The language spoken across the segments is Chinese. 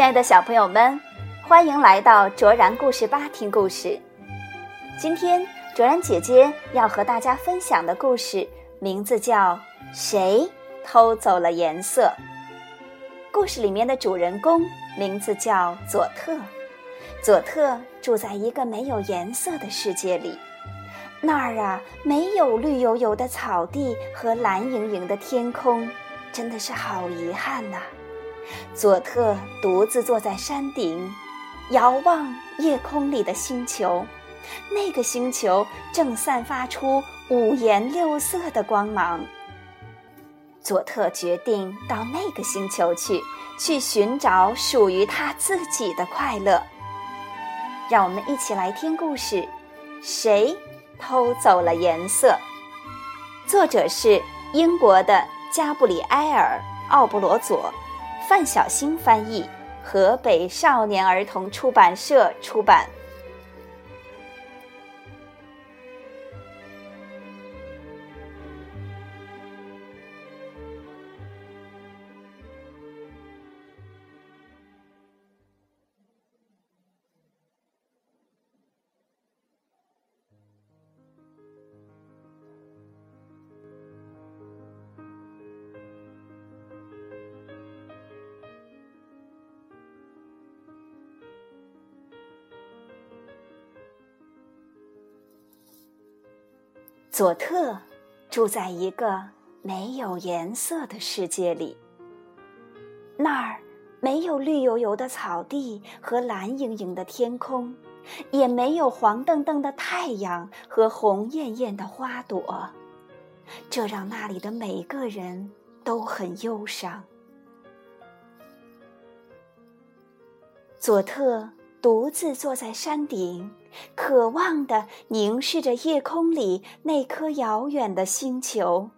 亲爱的小朋友们，欢迎来到卓然故事吧听故事。今天卓然姐姐要和大家分享的故事名字叫《谁偷走了颜色》。故事里面的主人公名字叫佐特。佐特住在一个没有颜色的世界里，那儿啊没有绿油油的草地和蓝盈盈的天空，真的是好遗憾呐。佐特独自坐在山顶，遥望夜空里的星球。那个星球正散发出五颜六色的光芒。佐特决定到那个星球去，去寻找属于他自己的快乐。让我们一起来听故事：谁偷走了颜色？作者是英国的加布里埃尔·奥布罗佐。范小新翻译，河北少年儿童出版社出版。佐特住在一个没有颜色的世界里。那儿没有绿油油的草地和蓝盈盈的天空，也没有黄澄澄的太阳和红艳艳的花朵，这让那里的每个人都很忧伤。佐特。独自坐在山顶，渴望地凝视着夜空里那颗遥远的星球。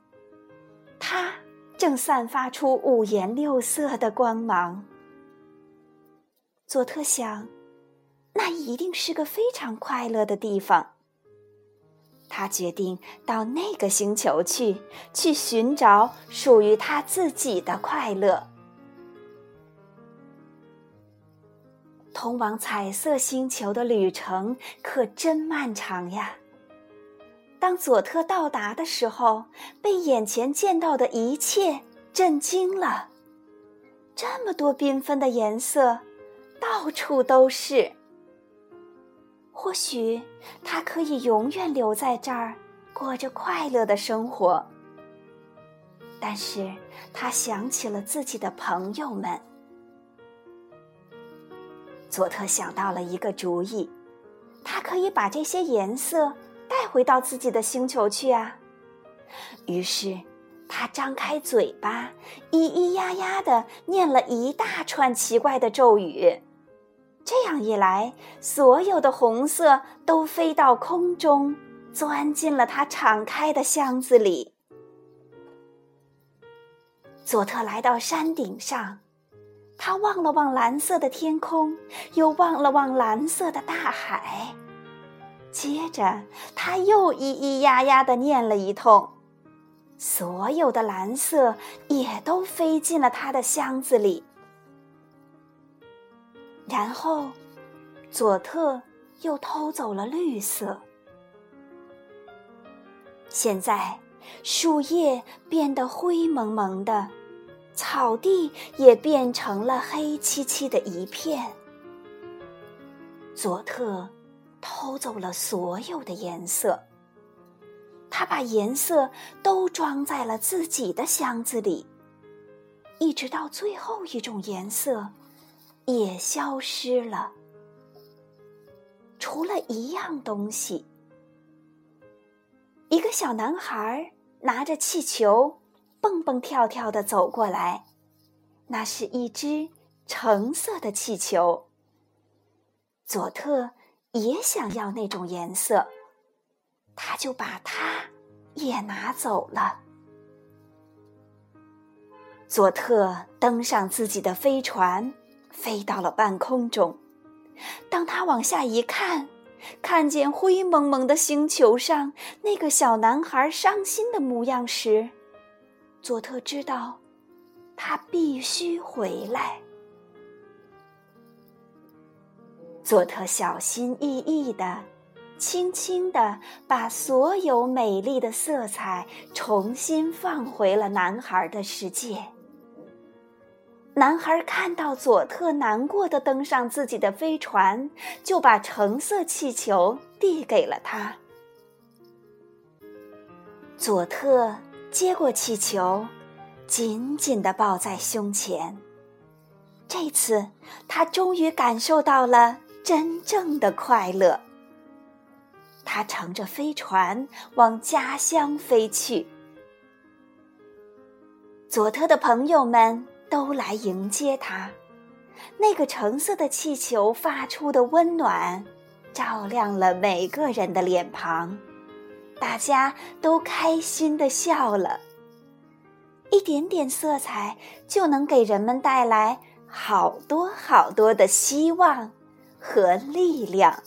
它正散发出五颜六色的光芒。佐特想，那一定是个非常快乐的地方。他决定到那个星球去，去寻找属于他自己的快乐。通往彩色星球的旅程可真漫长呀！当佐特到达的时候，被眼前见到的一切震惊了。这么多缤纷的颜色，到处都是。或许他可以永远留在这儿，过着快乐的生活。但是他想起了自己的朋友们。佐特想到了一个主意，他可以把这些颜色带回到自己的星球去啊。于是，他张开嘴巴，咿咿呀呀的念了一大串奇怪的咒语。这样一来，所有的红色都飞到空中，钻进了他敞开的箱子里。佐特来到山顶上。他望了望蓝色的天空，又望了望蓝色的大海，接着他又咿咿呀呀的念了一通，所有的蓝色也都飞进了他的箱子里。然后，佐特又偷走了绿色。现在，树叶变得灰蒙蒙的。草地也变成了黑漆漆的一片。佐特偷走了所有的颜色，他把颜色都装在了自己的箱子里，一直到最后一种颜色也消失了，除了一样东西。一个小男孩拿着气球。蹦蹦跳跳的走过来，那是一只橙色的气球。佐特也想要那种颜色，他就把它也拿走了。佐特登上自己的飞船，飞到了半空中。当他往下一看，看见灰蒙蒙的星球上那个小男孩伤心的模样时，佐特知道，他必须回来。佐特小心翼翼的、轻轻的把所有美丽的色彩重新放回了男孩的世界。男孩看到佐特难过的登上自己的飞船，就把橙色气球递给了他。佐特接过气球，紧紧地抱在胸前。这次，他终于感受到了真正的快乐。他乘着飞船往家乡飞去。佐特的朋友们。都来迎接他，那个橙色的气球发出的温暖，照亮了每个人的脸庞，大家都开心的笑了。一点点色彩就能给人们带来好多好多的希望和力量。